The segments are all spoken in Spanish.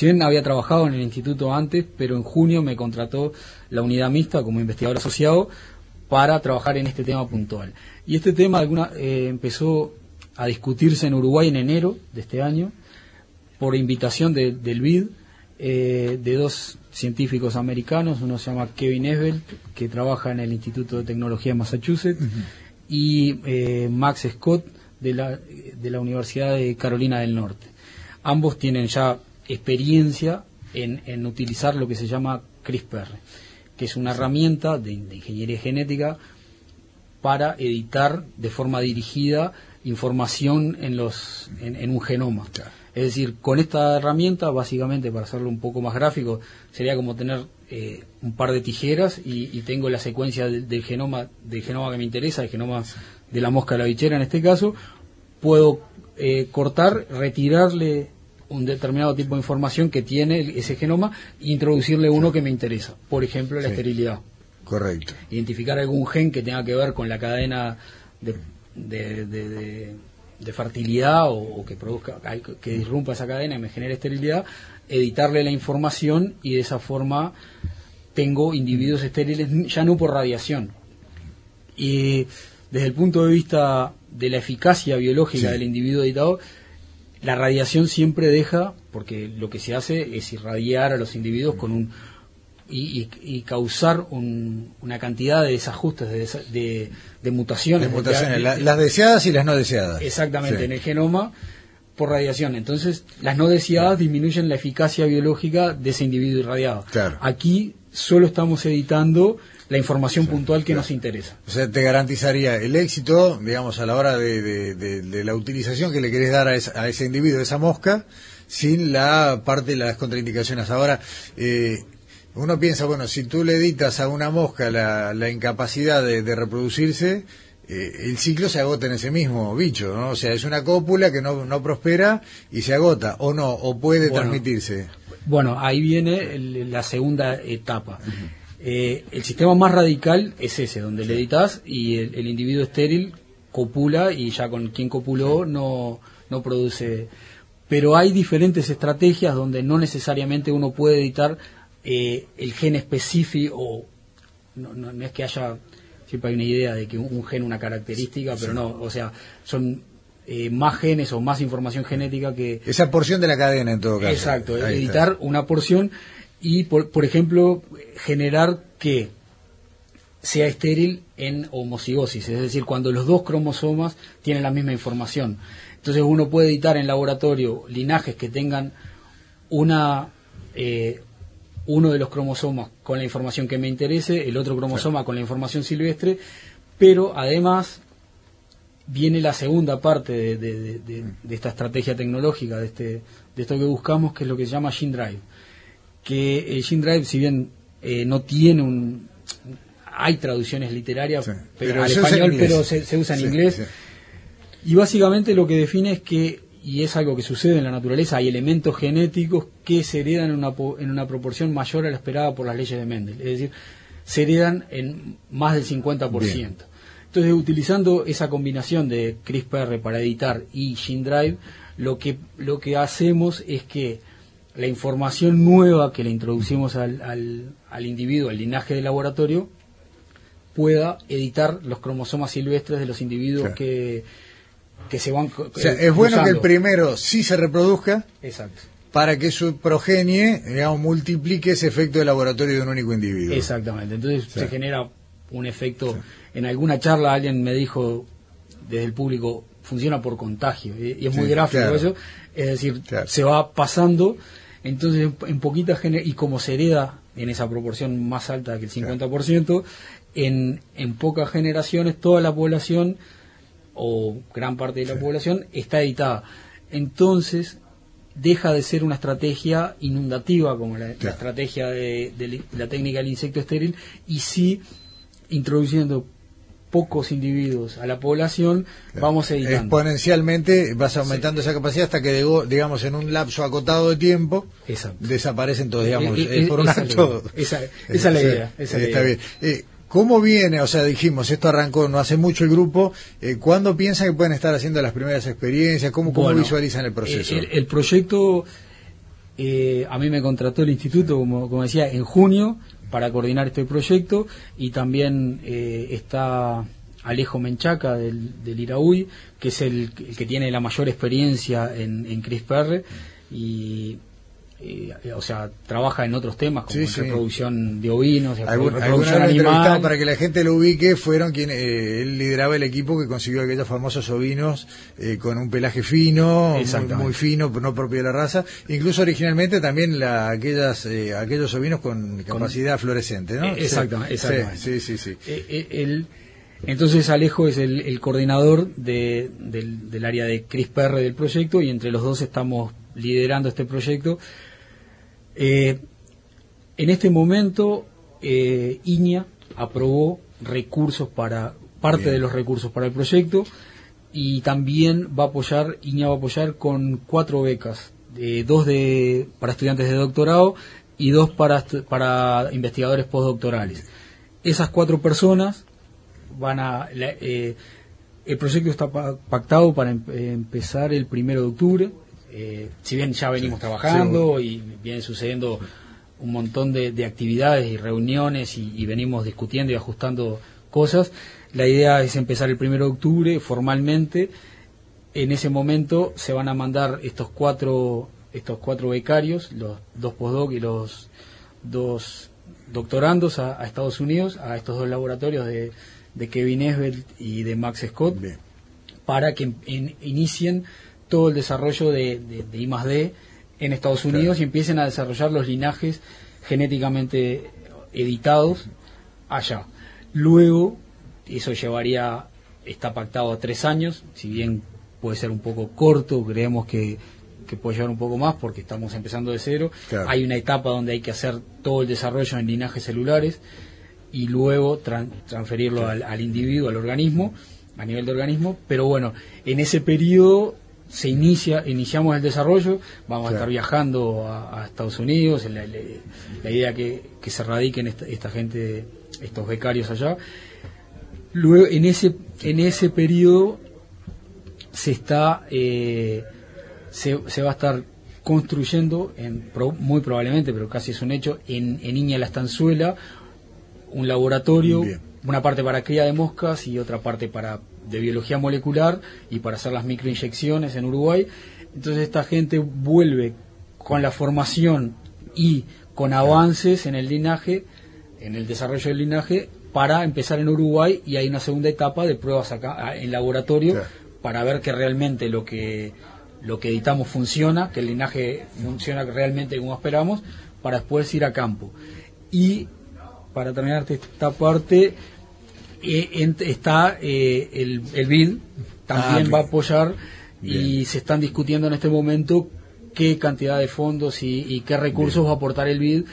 si bien había trabajado en el instituto antes, pero en junio me contrató la unidad mixta como investigador asociado para trabajar en este tema puntual. Y este tema alguna, eh, empezó a discutirse en Uruguay en enero de este año por invitación del BID eh, de dos científicos americanos, uno se llama Kevin Esbel, que trabaja en el Instituto de Tecnología de Massachusetts, y eh, Max Scott de la, de la Universidad de Carolina del Norte. Ambos tienen ya experiencia en, en utilizar lo que se llama CRISPR, que es una herramienta de, ingeniería genética para editar de forma dirigida información en, los, en, un genoma. Es decir, con esta herramienta, básicamente, para hacerlo un poco más gráfico, sería como tener eh, un par de tijeras y, tengo la secuencia del, genoma del genoma que me interesa, el genoma de la mosca de la bichera en este caso, puedo eh, cortar, retirarle un determinado tipo de información que tiene ese genoma e introducirle uno que me interesa, por ejemplo la esterilidad. Correcto. Identificar algún gen que tenga que ver con la cadena de, de, fertilidad o, que produzca, que disrumpa esa cadena y me genere esterilidad, editarle la información y de esa forma tengo individuos estériles ya no por radiación. Y desde el punto de vista de la eficacia biológica del individuo editado, la radiación siempre deja, porque lo que se hace es irradiar a los individuos con un y, causar una cantidad de desajustes, de, de, mutaciones. las deseadas y las no deseadas. Exactamente, en el genoma por radiación. Entonces, las no deseadas disminuyen la eficacia biológica de ese individuo irradiado. Aquí solo estamos editando la información puntual que nos interesa. O sea, te garantizaría el éxito, digamos, a la hora de, la utilización que le querés dar a, a, ese individuo, a esa mosca, sin la parte de las contraindicaciones. Ahora, eh, uno piensa, bueno, si tú le editas a una mosca la, incapacidad de, reproducirse, eh, el ciclo se agota en ese mismo bicho, ¿no? O sea, es una cópula que no, no prospera y se agota, o no, o puede transmitirse. Bueno, ahí viene la segunda etapa. Eh, el sistema más radical es ese, donde le editas y el, individuo estéril copula y ya con quien copuló no, no produce. Pero hay diferentes estrategias donde no necesariamente uno puede editar eh, el gen específico, o no, no, es que haya, siempre hay una idea de que un, gen una característica, pero no, o sea, son eh, más genes o más información genética que... Esa porción de la cadena en todo caso. Exacto, editar una porción y, por, por ejemplo, generar que sea estéril en homocigosis, es decir, cuando los dos cromosomas tienen la misma información. Entonces uno puede editar en laboratorio linajes que tengan una eh, uno de los cromosomas con la información que me interese, el otro cromosoma con la información silvestre, pero además viene la segunda parte de, esta estrategia tecnológica, de, este, de esto que buscamos, que es lo que se llama Gene Drive. Que el Gene Drive, si bien eh, no tiene un... Hay traducciones literarias pero, al español, pero se, usa en inglés. Y básicamente lo que define es que y es algo que sucede en la naturaleza, hay elementos genéticos que se heredan en una, en una proporción mayor a la esperada por las leyes de Mendel, es decir, se heredan en más del 50%. Entonces, utilizando esa combinación de CRISPR para editar y Gene Drive, lo que, lo que hacemos es que la información nueva que le introducimos al, al, individuo, al linaje del laboratorio, pueda editar los cromosomas silvestres de los individuos que que se van. es bueno que el primero sí se reproduzca. Exacto. Para que su progenie, digamos, multiplique ese efecto de laboratorio de un único individuo. Exactamente. Entonces se genera un efecto. En alguna charla alguien me dijo desde el público funciona por contagio y es muy gráfico eso. Es decir, se va pasando. Entonces, en poquitas y como se hereda en esa proporción más alta que el 50%, en, en pocas generaciones toda la población o gran parte de la población está editada. Entonces, deja de ser una estrategia inundativa como la, estrategia de, la técnica del insecto estéril y sí introduciendo pocos individuos a la población, vamos editando. Exponencialmente vas aumentando esa capacidad hasta que, digamos, en un lapso acotado de tiempo, desaparecen todos, digamos, eh, eh, por un acto. Esa, es la idea. está bien. Eh, ¿Cómo viene? O sea, dijimos, esto arrancó no hace mucho el grupo. Eh, ¿Cuándo piensan que pueden estar haciendo las primeras experiencias? ¿Cómo, cómo visualizan el proceso? El, proyecto eh, a mí me contrató el instituto, como, como decía, en junio para coordinar este proyecto. Y también eh, está Alejo Menchaca del, del que es el, que tiene la mayor experiencia en, en CRISPR. Y eh, o sea, trabaja en otros temas como reproducción de ovinos, Algún, reproducción animal. Para que la gente lo ubique, fueron quienes eh, él lideraba el equipo que consiguió aquellos famosos ovinos eh, con un pelaje fino, muy, fino, no propio de la raza. Incluso originalmente también la, aquellas, aquellos ovinos con capacidad fluorescente, ¿no? Exactamente, Sí, sí, sí. entonces Alejo es el, coordinador de, del, del área de CRISPR del proyecto y entre los dos estamos liderando este proyecto eh, en este momento, eh, IñA aprobó recursos para, parte de los recursos para el proyecto y también va a apoyar, IñA va a apoyar con cuatro becas, dos de, para estudiantes de doctorado y dos para, para investigadores postdoctorales. Esas cuatro personas van a... Eh, el proyecto está pactado para em, empezar el primero de octubre eh, si bien ya venimos trabajando y viene sucediendo un montón de, actividades y reuniones y, venimos discutiendo y ajustando cosas, la idea es empezar el 1 de octubre formalmente. En ese momento se van a mandar estos cuatro, estos cuatro becarios, los dos postdoc y los dos doctorandos a, Estados Unidos, a estos dos laboratorios de, Kevin Esbelt y de Max Scott, para que inicien todo el desarrollo de, de, I más D en Estados Unidos y empiecen a desarrollar los linajes genéticamente editados allá. Luego, eso llevaría, está pactado a tres años, si bien puede ser un poco corto, creemos que, puede llevar un poco más porque estamos empezando de cero. Hay una etapa donde hay que hacer todo el desarrollo en linajes celulares y luego transferirlo al, al, individuo, al organismo, a nivel de organismo. Pero bueno, en ese periodo se inicia, iniciamos el desarrollo, vamos a estar viajando a, Estados Unidos, la, la, idea que, que se radiquen esta, gente, estos becarios allá. Luego, en ese, en ese periodo se está, eh, se, va a estar construyendo, en, muy probablemente, pero casi es un hecho, en, en Iña La Estanzuela, un laboratorio, una parte para cría de moscas y otra parte para de biología molecular y para hacer las microinyecciones en Uruguay. Entonces esta gente vuelve con la formación y con avances en el linaje, en el desarrollo del linaje, para empezar en Uruguay y hay una segunda etapa de pruebas acá en laboratorio para ver que realmente lo que lo que editamos funciona, que el linaje funciona realmente como esperamos, para después ir a campo. Y para terminar esta parte, eh, está eh, el, el BID, también ah, va a apoyar y se están discutiendo en este momento qué cantidad de fondos y, qué recursos va a aportar el BID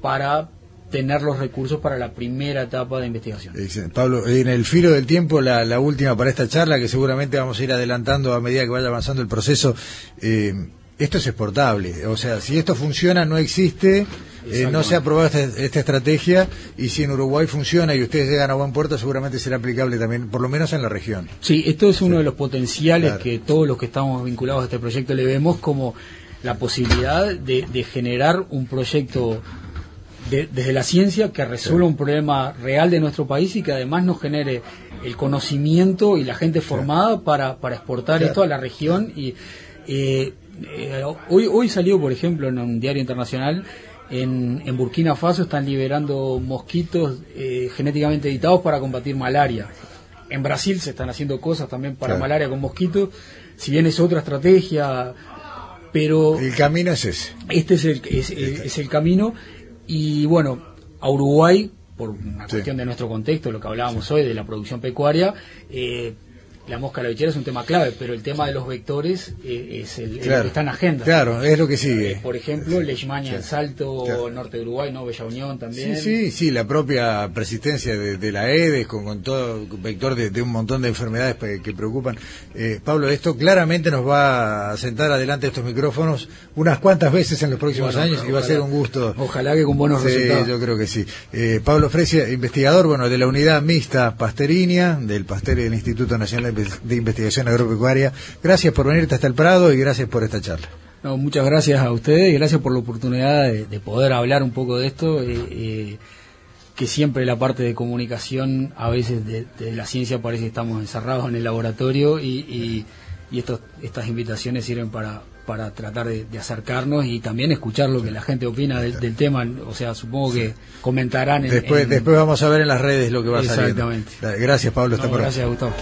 para tener los recursos para la primera etapa de investigación. Pablo, en el filo del tiempo, la, la, última para esta charla, que seguramente vamos a ir adelantando a medida que vaya avanzando el proceso. Eh, esto es exportable, o sea, si esto funciona, no existe eh, no se ha aprobado esta, estrategia y si en Uruguay funciona y ustedes llegan a buen puerto, seguramente será aplicable también, por lo menos en la región. Sí, esto es uno de los potenciales que todos los que estamos vinculados a este proyecto le vemos como la posibilidad de, generar un proyecto desde la ciencia que resuelva un problema real de nuestro país y que además nos genere el conocimiento y la gente formada para, para exportar esto a la región y eh, eh, hoy hoy salió por ejemplo en un diario internacional en, en Burkina Faso están liberando mosquitos eh, genéticamente editados para combatir malaria. En Brasil se están haciendo cosas también para malaria con mosquitos, si bien es otra estrategia, pero... El camino es ese. Este es el, es, el camino. Y bueno, a Uruguay, por una cuestión de nuestro contexto, lo que hablábamos hoy de la producción pecuaria, eh, la mosca la es un tema clave, pero el tema de los vectores eh, es el, que está en agenda. Claro, es lo que sigue. Eh, por ejemplo, Leishmania en Salto, Norte de Uruguay, ¿no? Bella Unión también. Sí, sí, sí, la propia persistencia de, la EDES con, todo vector de, un montón de enfermedades que preocupan. Eh, Pablo, esto claramente nos va a sentar adelante estos micrófonos unas cuantas veces en los próximos años y va a ser un gusto. Ojalá que con buenos sí, yo creo que sí. Pablo Fresia, investigador, bueno, de la unidad mixta Pasterinia, del Pastel del Instituto Nacional de de Investigación Agropecuaria. Gracias por venirte hasta el Prado y gracias por esta charla. No, muchas gracias a ustedes y gracias por la oportunidad de, poder hablar un poco de esto. Eh, eh, que siempre la parte de comunicación, a veces de, la ciencia parece que estamos encerrados en el laboratorio y, y, estos, estas invitaciones sirven para, para tratar de, acercarnos y también escuchar lo que la gente opina del, tema. O sea, supongo que comentarán. después, después vamos a ver en las redes lo que va a salir. Exactamente. Gracias, Pablo. gracias, Gustavo.